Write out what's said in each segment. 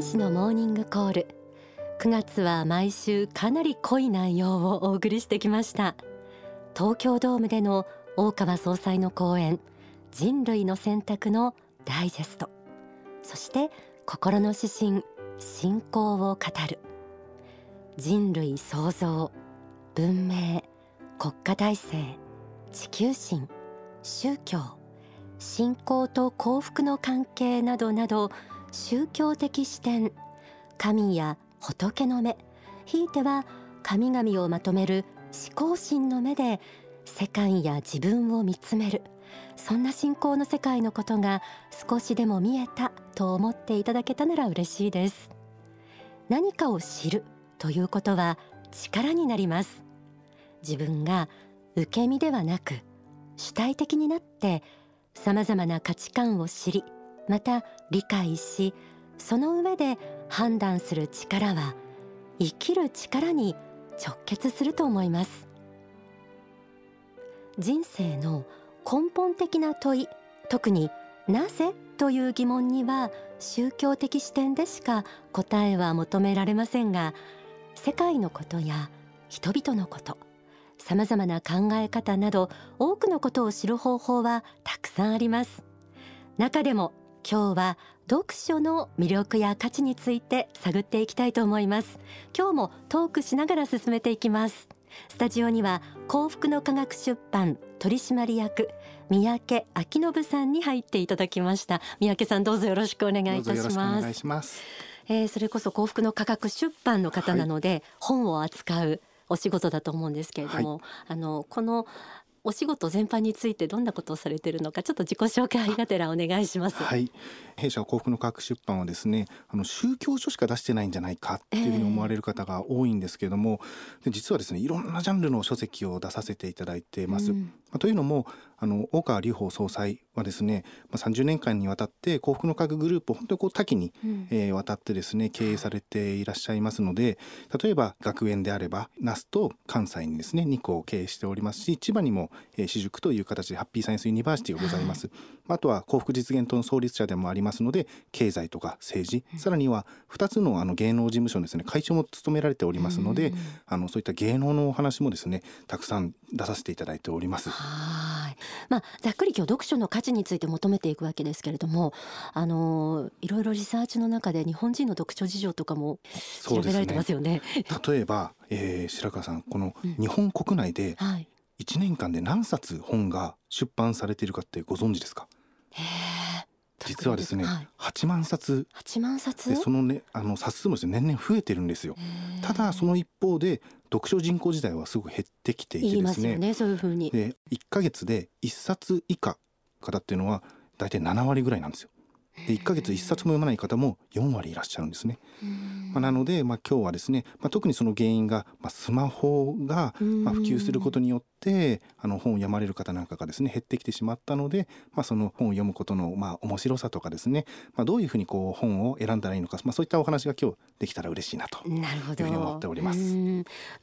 天使のモーニングコール。9月は毎週かなり濃い内容をお送りしてきました。東京ドームでの大川総裁の講演人類の選択のダイジェスト。そして心の指針信仰を語る。人類創造文明国家体制地球神宗教信仰と幸福の関係などなど宗教的視点。神や仏の目。ひいては神々をまとめる思考心の目で世界や自分を見つめる。そんな信仰の世界のことが少しでも見えたと思っていただけたなら嬉しいです。何かを知るということは力になります。自分が受け身ではなく主体的になって様々な価値観を知りまた理解しその上で判断する力は生きる力に直結すると思います。人生の根本的な問い特になぜという疑問には宗教的視点でしか答えは求められませんが世界のことや人々のことさまざまな考え方など多くのことを知る方法はたくさんあります。中でも今日は読書の魅力や価値について探っていきたいと思います。今日もトークしながら進めていきます。スタジオには幸福の科学出版取締役三宅昭信さんに入っていただきました。三宅さんどうぞよろしくお願いいたします。えー、それこそ幸福の科学出版の方なので、はい、本を扱うお仕事だと思うんですけれども、はい、あのこのお仕事全般についてどんなことをされているのかちょっと自己紹介がてらお願いします。はい、弊社幸福の科学出版はですねあの宗教書しか出してないんじゃないかっていうふうに思われる方が多いんですけれども、えー、実はですねいろんなジャンルの書籍を出させていただいてます。うん、まあ、というのもあの大川隆法総裁はですね、まあ、30年間にわたって幸福の科学グループを本当にこう多岐に、うん、えー、わたってですね経営されていらっしゃいますので例えば学園であれば那須と関西にですね2校を経営しておりますし千葉にも、えー、私塾という形でハッピーサイエンスユニバーシティがございます。はい、あとは幸福実現党の創立者でもありますので経済とか政治、うん、さらには2つのあの芸能事務所のですね会長も務められておりますので、うん、あのそういった芸能のお話もですねたくさん出させていただいております。はいまあ、ざっくり今日読書の価値について求めていくわけですけれどもあのいろいろリサーチの中で日本人の読書事情とかも調べられてますよね。ね例えば、えー、白川さんこの日本国内で1年間で何冊本が出版されているかってご存知ですか、実はですね、はい、8万冊。8万冊？でそのねあの冊数もですね年々増えてるんですよ。ただその一方で読書人口自体はすごく減ってきていてですね。ねそういうふうに。で1か月で1冊以下方っていうのは大体7割ぐらいなんですよ。で1ヶ月1冊も読まない方も4割いらっしゃるんですね。まあ、なので、まあ、今日はですね、まあ、特にその原因が、まあ、スマホが、まあ、普及することによってあの本を読まれる方なんかがですね減ってきてしまったので、まあ、その本を読むことの、まあ、面白さとかですね、まあ、どういうふうにこう本を選んだらいいのか、まあ、そういったお話が今日できたら嬉しいなというふうに思っております。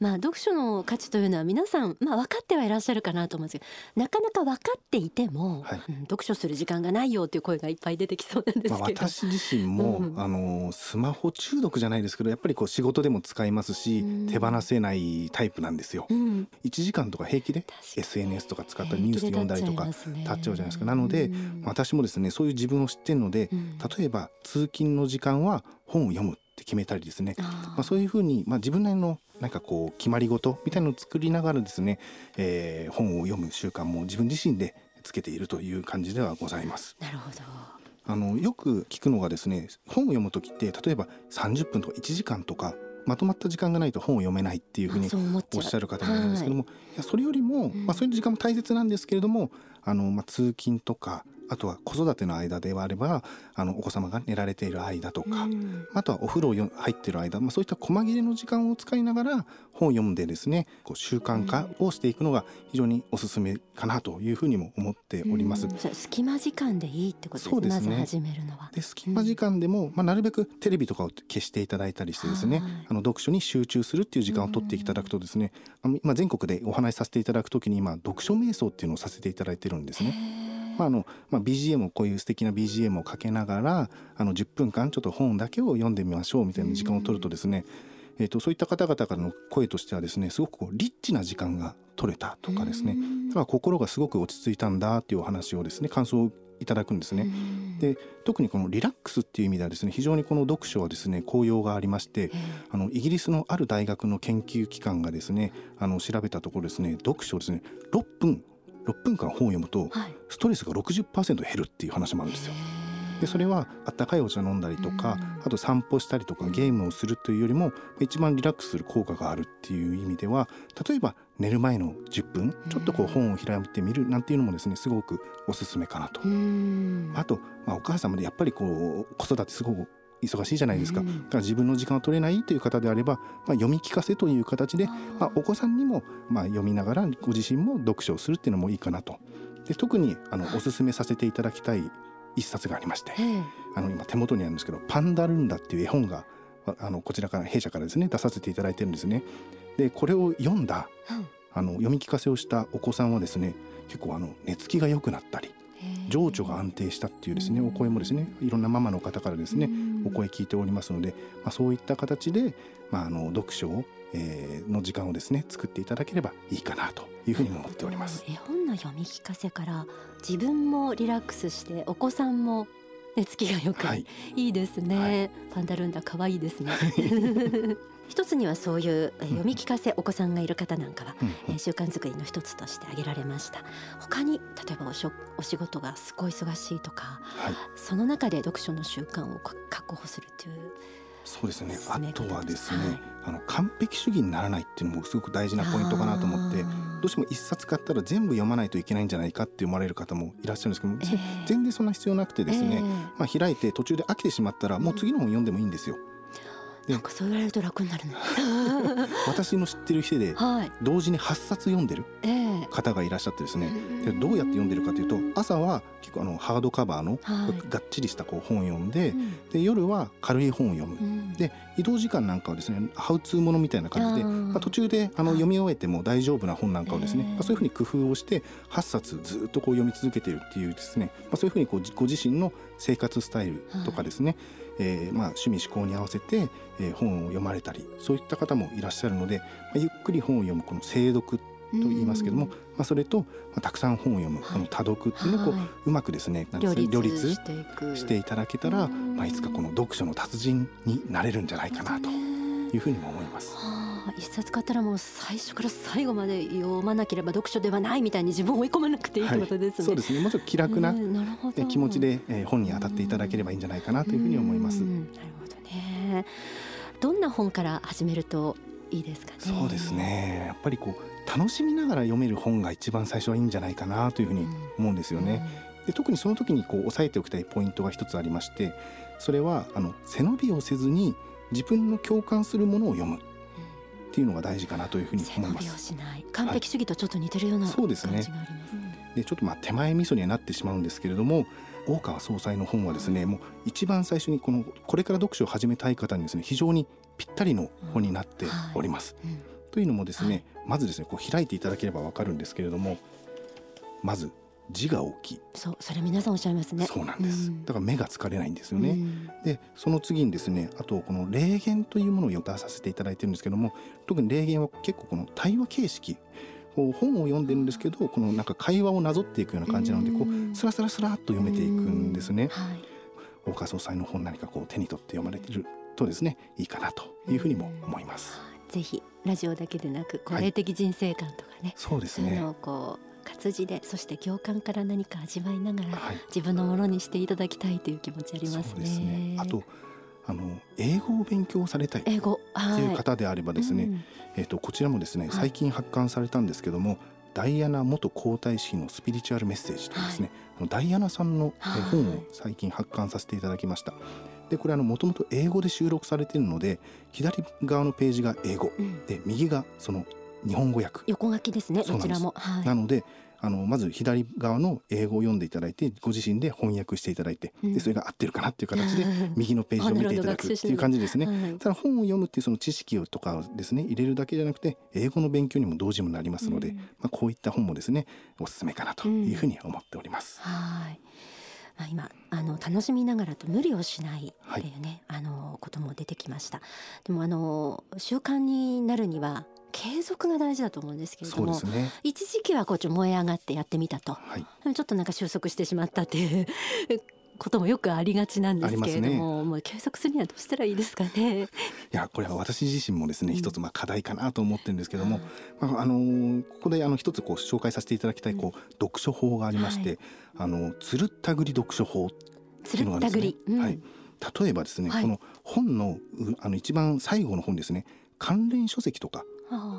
まあ、読書の価値というのは皆さん、まあ、分かってはいらっしゃるかなと思うんですけどなかなか分かっていても、はい。うん、読書する時間がないよという声がいっぱい出てきそうなんですけど、まあ、私自身も、うん、あのスマホ中毒じゃないですけどやっぱりこう仕事でも使いますし、うん、手放せないタイプなんですよ。うん、1時間とか平気で SNS とか使ったりニュース読んだりとか立っちゃうじゃないですか。なので、私もですねそういう自分を知ってるので、例えば通勤の時間は本を読むって決めたりですね。まあ、そういうふうに、まあ、自分なりのなんかこう決まり事みたいなのを作りながらですね、えー、本を読む習慣も自分自身でつけているという感じではございます。なるほど。あのよく聞くのがですね本を読む時って例えば30分とか1時間とかまとまった時間がないと本を読めないっていうふうにおっしゃる方もいるんですけども、はい、いやそれよりも、まあ、そういう時間も大切なんですけれどもあの、まあ、通勤とかあとは子育ての間ではあればあのお子様が寝られている間とか、うん、あとはお風呂入っている間、まあ、そういった細切れの時間を使いながら本を読んでですねこう習慣化をしていくのが非常におすすめかなというふうにも思っております。うん、隙間時間でいいってことですね。まず始めるのは。で隙間時間でも、まあ、なるべくテレビとかを消していただいたりしてですね、あの読書に集中するっていう時間を取っていただくとですね、あの今全国でお話しさせていただくときに今読書瞑想っていうのをさせていただいてるんですね。まああのまあ、BGM をこういう素敵な BGM をかけながらあの10分間ちょっと本だけを読んでみましょうみたいな時間を取るとですね、えーと、そういった方々からの声としてはですねすごくこうリッチな時間が取れたとかですね。だから心がすごく落ち着いたんだっていうお話をですね感想をいただくんですね。で特にこのリラックスっていう意味ではですね非常にこの読書はですね効用がありましてあのイギリスのある大学の研究機関がですねあの調べたところですね読書をですね6分6分間本を読むとストレスが60%減るっていう話もあるんですよ。でそれはあったかいお茶飲んだりとか、あと散歩したりとかゲームをするというよりも一番リラックスする効果があるっていう意味では例えば寝る前の10分ちょっとこう本を開いてみるなんていうのもですねすごくおすすめかなと。あと、まあ、お母様でやっぱりこう子育てすごく忙しいじゃないですか,、だから自分の時間を取れないという方であれば、まあ、読み聞かせという形でまあ、お子さんにもまあ読みながらご自身も読書をするっていうのもいいかなと。で特にあのおすすめさせていただきたい一冊がありまして、あの今手元にあるんですけど「パンダルンダ」っていう絵本があのこちらから弊社からですね出させていただいてるんですね。でこれを読んだ、あの読み聞かせをしたお子さんはですね結構あの寝つきが良くなったり情緒が安定したっていうですねお声もですねいろんなママの方からですねお声聞いておりますので、まあ、そういった形で、まあ、あの読書を、えー、の時間をですね作っていただければいいかなというふうに思っております。絵本の読み聞かせから自分もリラックスしてお子さんも寝つきがよく、はい、いいですね、はい、パンダルンダ可愛いですね 一つにはそういう読み聞かせ、お子さんがいる方なんかは、うん、習慣づくりの一つとして挙げられました。他に例えばおしょお仕事がすごい忙しいとか、はい、その中で読書の習慣を確保するというそうですね。あとはですね、はい、あの完璧主義にならないっていうのもすごく大事なポイントかなと思ってどうしても一冊買ったら全部読まないといけないんじゃないかって思われる方もいらっしゃるんですけど、えー、全然そんな必要なくてですね、えー、まあ、開いて途中で飽きてしまったらもう次の本読んでもいいんですよ。なんかそう言われると楽になるね。私の知ってる人で同時に8冊読んでる方がいらっしゃってですね、でどうやって読んでるかというと朝は結構あのハードカバーのがっちりしたこう本を読んで,、で夜は軽い本を読む、で移動時間なんかはですねハウツーものみたいな感じでまあ、途中であの読み終えても大丈夫な本なんかをですね、まあ、そういうふうに工夫をして8冊ずっとこう読み続けているっていうですね、まあ、そういうふうにこうご自身の生活スタイルとかですね、えー、まあ趣味思考に合わせて、えー、本を読まれたりそういった方もいらっしゃるので、まあ、ゆっくり本を読むこの精読と言いますけども、まあ、それと、まあ、たくさん本を読むこの多読っていうのをこう、はい、うまくですね両立していただけたら、まあ、いつかこの読書の達人になれるんじゃないかなというふうにも思います。一冊買ったらもう最初から最後まで読まなければ読書ではないみたいに自分を追い込まなくていいってことですね。はい、そうですね。もうちょっと気楽な気持ちで本に当たっていただければいいんじゃないかなというふうに思います。なるほどね。どんな本から始めるといいですかね。そうですね。やっぱりこう楽しみながら読める本が一番最初はいいんじゃないかなというふうに思うんですよね。で特にその時にこう押さえておきたいポイントが一つありまして、それはあの背伸びをせずに自分の共感するものを読む。っていうのが大事かなというふうに思います。完璧主義とちょっと似てるような、はい、そうですね。でちょっとまあ手前味噌にはなってしまうんですけれども大川総裁の本はですねもう一番最初にこのこれから読書を始めたい方にですね非常にぴったりの本になっております。うんはい、というのもですね、はい、まずですねこう開いていただければわかるんですけれどもまず字が大きい。そうそれ皆さんおっしゃいますね。そうなんです、うん、だから目が疲れないんですよね、うん、でその次にですねあとこの霊言というものを出させていただいてるんですけども特に霊言は結構この対話形式本を読んでるんですけどこのなんか会話をなぞっていくような感じなのでこうスラスラスラっと読めていくんですね、はい、大川総裁の本何かこう手に取って読まれているとですねいいかなというふうにも思います。ぜひラジオだけでなく、霊的人生観とかね、そうですね。こう活字でそして共感から何か味わいながら、はい、自分のものにしていただきたいという気持ちありますね。すね。あとあの英語を勉強されたい。とい。う方であればですね、はいうん、えっ、とこちらもですね最近発刊されたんですけども、はい、ダイアナ元皇太子のスピリチュアルメッセージというですね、はい、ダイアナさんの本を最近発刊させていただきました。でこれもともと英語で収録されているので左側のページが英語、うん、で右がその日本語訳。横書きですねどちらも、はい、なのであのまず左側の英語を読んでいただいてご自身で翻訳していただいて、でそれが合ってるかなっていう形で右のページを見ていただくっていう感じですね。ただ本を読むっていうその知識をとかですね入れるだけじゃなくて英語の勉強にも同時もなりますので、まあ、こういった本もですねおすすめかなというふうに思っております。はい。まあ、今あの楽しみながらと無理をしないっていうね、はい、あのことも出てきました。でもあの習慣になるには継続が大事だと思うんですけれども、ね、一時期はこうちょ燃え上がってやってみたと、はい、ちょっとなんか収束してしまったっていう こともよくありがちなんですけれども、ね、もう継続するにはどうしたらいいですかね？いやこれは私自身もですね、一つまあ課題かなと思ってるんですけども、まああのここであの一つこう紹介させていただきたいこう、読書法がありまして、はい、あのつるったぐり読書法っていうのがですね。うん、はい。例えばですね、はい、この本のあの一番最後の本ですね。関連書籍とか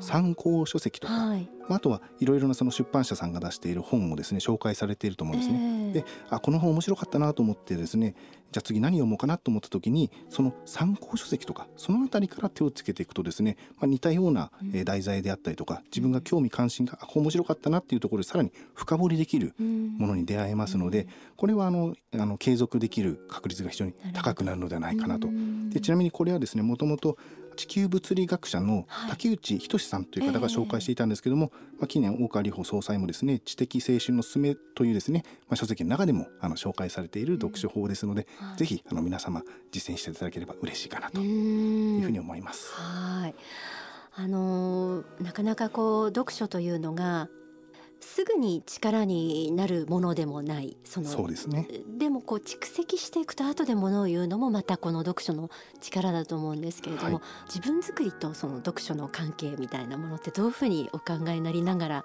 参考書籍とか、はい、あとはいろいろなその出版社さんが出している本もですね紹介されていると思うんですね。えー、であこの本面白かったなと思ってですねじゃあ次何読もうかなと思った時にその参考書籍とかその辺りから手をつけていくとですね、まあ、似たような題材であったりとか自分が興味関心があこ面白かったなっていうところでさらに深掘りできるものに出会えますのでこれはあのあの継続できる確率が非常に高くなるのではないかなと。でちなみにこれはですねもともと地球物理学者の竹内仁さんという方が紹介していたんですけども、まあ、近年大川里穂総裁もですね知的青春のすすめというですね、まあ、書籍の中でもあの紹介されている読書法ですので、うん、ぜひあの皆様実践していただければ嬉しいかなというふうに思います。はい。あのー、なかなかこう読書というのがすぐに力になるものでもないそのそうですね。でもこう蓄積していくと後でものを言うのもまたこの読書の力だと思うんですけれども、はい、自分作りとその読書の関係みたいなものってどういうふうにお考えになりながら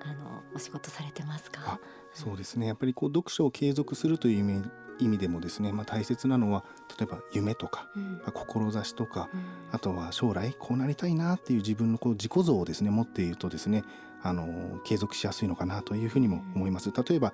あのお仕事されてますか？そうですね。やっぱりこう読書を継続するという意味意味でもですね、まあ、大切なのは例えば夢とか、うん、まあ、志とか、うん、あとは将来こうなりたいなっていう自分のこう自己像をですね持っているとですねあの継続しやすいのかなというふうにも思います。例えば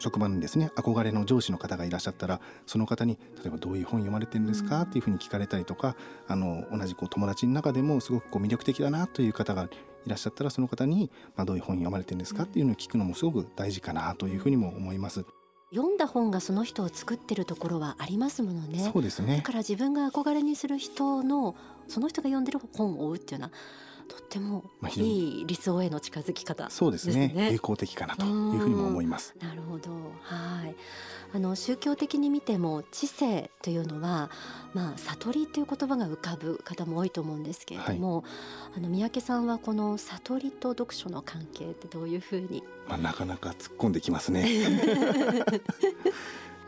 職場にですね憧れの上司の方がいらっしゃったらその方に例えばどういう本読まれてるんですか？っていうふうに聞かれたりとかあの同じこう友達の中でもすごくこう魅力的だなという方がいらっしゃったらその方に、まあ、どういう本読まれてるんですか？っていうのを聞くのもすごく大事かなというふうにも思います。読んだ本がその人を作ってるところはありますものね。そうですね。だから自分が憧れにする人のその人が読んでる本を追うっていうのはとってもいい理想への近づき方、ね、そうですね。有効的かなというふうにも思います。なるほど。はい。あの宗教的に見ても知性というのはまあ悟りという言葉が浮かぶ方も多いと思うんですけれども、はい、あの三宅さんはこの悟りと読書の関係ってどういうふうに？まあなかなか突っ込んできますね。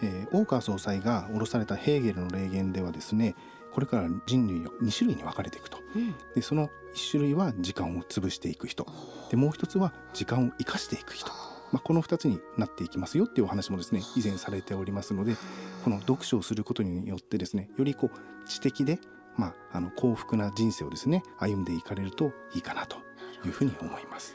えー、大川総裁が下ろされたヘーゲルの霊言ではですねこれから人類を2種類に分かれていくと、うん、でその1種類は時間を潰していく人。でもう1つは時間を生かしていく人、まあ、この2つになっていきますよっていうお話もですね以前されておりますのでこの読書をすることによってですねよりこう知的で、まあ、あの幸福な人生をですね歩んでいかれるといいかなというふうに思います。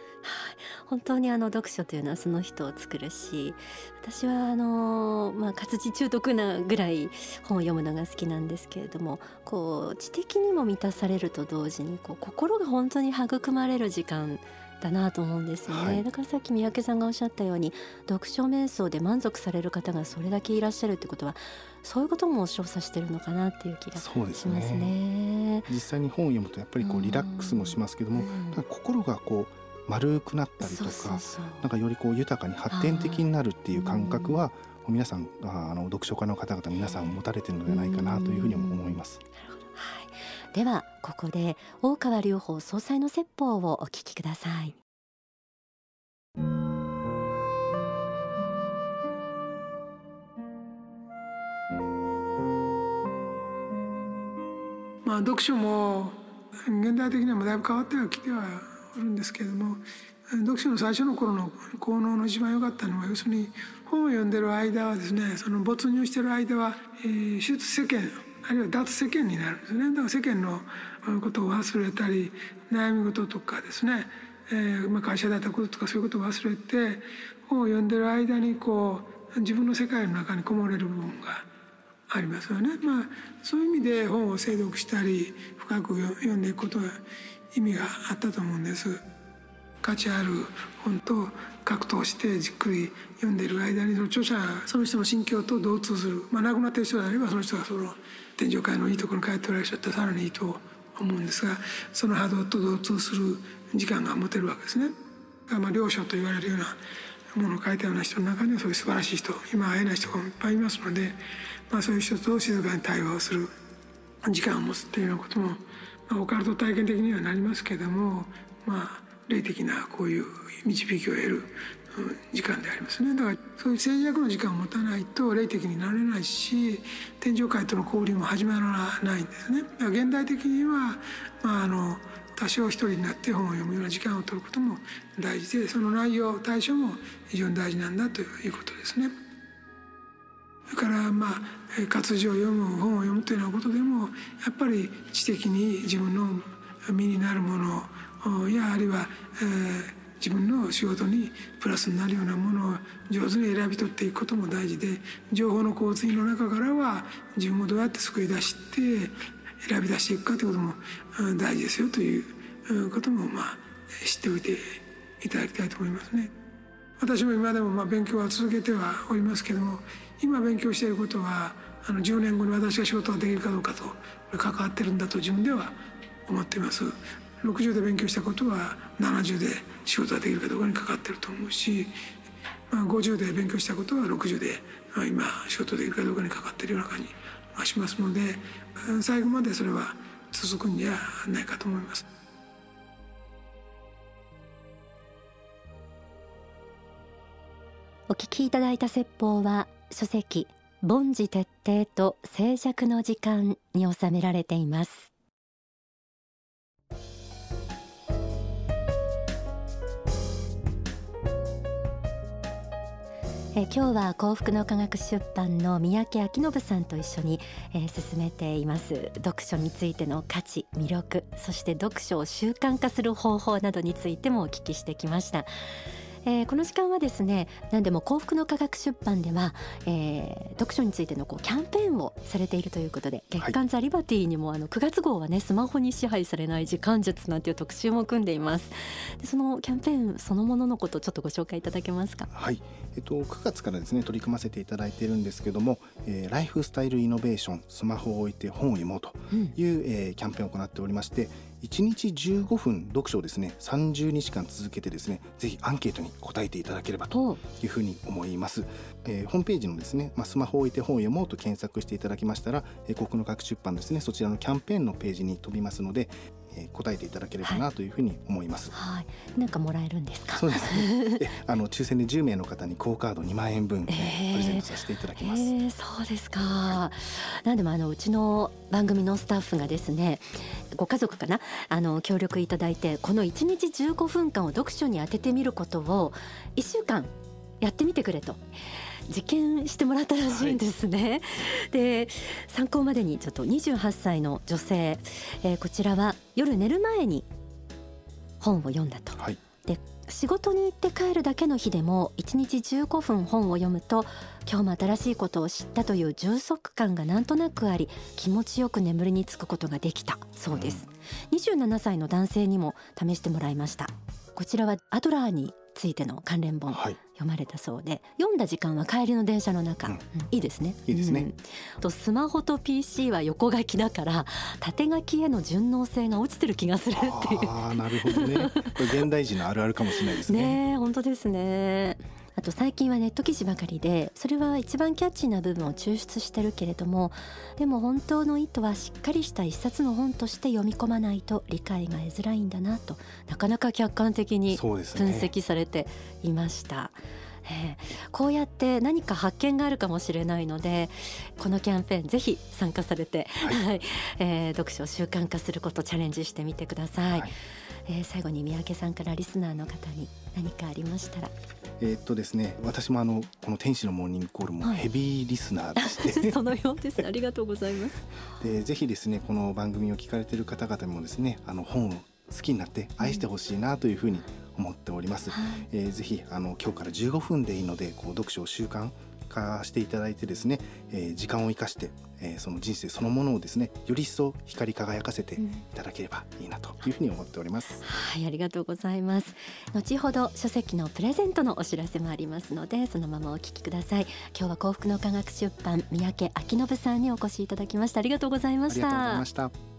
本当にあの読書というのはその人を作るし私はあの、まあ、活字中毒なぐらい本を読むのが好きなんですけれどもこう知的にも満たされると同時にこう心が本当に育まれる時間だなと思うんですよね、はい、だからさっき三宅さんがおっしゃったように読書瞑想で満足される方がそれだけいらっしゃるってことはそういうことも調査してるのかなっていう気がしますね。すね。実際に本を読むとやっぱりこうリラックスもしますけども、心がこう丸くなったりとかなんかよりこう豊かに発展的になるっていう感覚は皆さんあの読書家の方々皆さん持たれてるのではないかなというふうに思います。はい、ではここで大川隆法総裁の説法をお聞きください。まあ読書も現代的にはだいぶ変わってはきてはるんですけれども読書の最初の頃の効能の一番良かったのは要するに本を読んでる間はですねその没入してる間は、えー、出世間あるいは脱世間になるんですねだから世間のことを忘れたり悩み事とかですね、えーまあ、会社だったこととかそういうことを忘れて本を読んでる間にこう自分の世界の中にこもれる部分がありますよね。まあ、そういう意味で本を精読したり深く読んでいくことは意味があったと思うんです。価値ある本と格闘してじっくり読んでいる間にその著者その人の心境と同通する、まあ、亡くなっている人であればその人がその天上界のいいところに帰っておられる人ったらさらにいいと思うんですがその波動と同通する時間が持てるわけですね。まあ、良書と言われるようなものを書いたような人の中にはそういう素晴らしい人今会えない人がいっぱいいますので、まあ、そういう人と静かに対話をする時間を持つっていうようなことも、オカルト体験的にはなりますけどもまあ霊的なこういう導きを得る時間でありますねだからそういう静寂の時間を持たないと霊的になれないし天上界との交流も始まらないんですね現代的には、まあ、あの多少一人になって本を読むような時間を取ることも大事でその内容対象も非常に大事なんだということですね。それからまあ活字を読む本を読むというようなことでもやっぱり知的に自分の身になるものやあるいは、えー、自分の仕事にプラスになるようなものを上手に選び取っていくことも大事で情報の洪水の中からは自分をどうやって救い出して選び出していくかということも大事ですよということもまあ知っておいていただきたいと思いますね。私も今でもまあ勉強は続けてはおりますけども今勉強していることはあの10年後に私が仕事ができるかどうかと関わってるんだと自分では思っています60で勉強したことは70で仕事ができるかどうかに関わってると思うし、まあ、50で勉強したことは60で今仕事できるかどうかに関わってるような感じがしますので最後までそれは続くんじゃないかと思います。お聞きいただいた説法は書籍凡事徹底と静寂の時間に収められています。え今日は幸福の科学出版の三宅明信さんと一緒に、え、進めています。読書についての価値魅力そして読書を習慣化する方法などについてもお聞きしてきました。えー、この時間はですね何でも幸福の科学出版では、えー、読書についてのこうキャンペーンをされているということで月刊ザ・リバティにもあの9月号はねスマホに支配されない時間術なんていう特集も組んでいます。でそのキャンペーンそのもののことちょっとご紹介いただけますか？はい。えっと9月からですね取り組ませていただいているんですけども、えー、ライフスタイルイノベーションスマホを置いて本を読もうという、うん、えー、キャンペーンを行っておりまして1日15分読書をですね30日間続けてですねぜひアンケートに答えていただければというふうに思います、えー、ホームページのですね、まあ、スマホを置いて本を読もうと検索していただきましたら、えー、国の各出版ですねそちらのキャンペーンのページに飛びますのでえー、答えていただければなというふうに思います。はい、なんかもらえるんですか？そうですね。あの抽選で10名の方にクオカード2万円分、えー、プレゼントさせていただきます。えー、そうですか。はい、なんでもあのうちの番組のスタッフがですね、ご家族かな？あの協力いただいてこの1日15分間を読書に当ててみることを1週間やってみてくれと。実験してもらったらしいんですね。はい、で参考までにちょっと28歳の女性、えー、こちらは夜寝る前に本を読んだと。はい、で仕事に行って帰るだけの日でも1日15分本を読むと今日も新しいことを知ったという充足感がなんとなくあり気持ちよく眠りにつくことができた。そうです、うん、27歳の男性にも試してもらいました。こちらはアドラーについての関連本、はい、読まれたそうで読んだ時間は帰りの電車の中、うん、いいですね。いいですね、うん、とスマホと PC は横書きだから縦書きへの順応性が落ちてる気がするっていう。ああなるほどね。これ現代人のあるあるかもしれないですね。ね本当ですねあと最近はネット記事ばかりでそれは一番キャッチーな部分を抽出してるけれどもでも本当の意図はしっかりした一冊の本として読み込まないと理解が得づらいんだなとなかなか客観的に分析されていました。え。ー、こうやって何か発見があるかもしれないのでこのキャンペーンぜひ参加されて、はい、えー、読書を習慣化することチャレンジしてみてください、はい、えー、最後に三宅さんからリスナーの方に何かありましたら。えー、っとですね私もあのこの天使のモーニングコールもヘビーリスナーでして、はい、そのようです、ありがとうございます。でぜひですねこの番組を聞かれている方々もですねあの本を好きになって愛してほしいなというふうに思っております、はい、えー、ぜひあの今日から15分でいいのでこう読書を習慣化していただいてですね、えー、時間を生かして、えー、その人生そのものをですねより一層光り輝かせていただければいいなというふうに思っております、うん、はいありがとうございます。後ほど書籍のプレゼントのお知らせもありますのでそのままお聞きください。今日は幸福の科学出版三宅昭信さんにお越しいただきました。ありがとうございました。ありがとうございました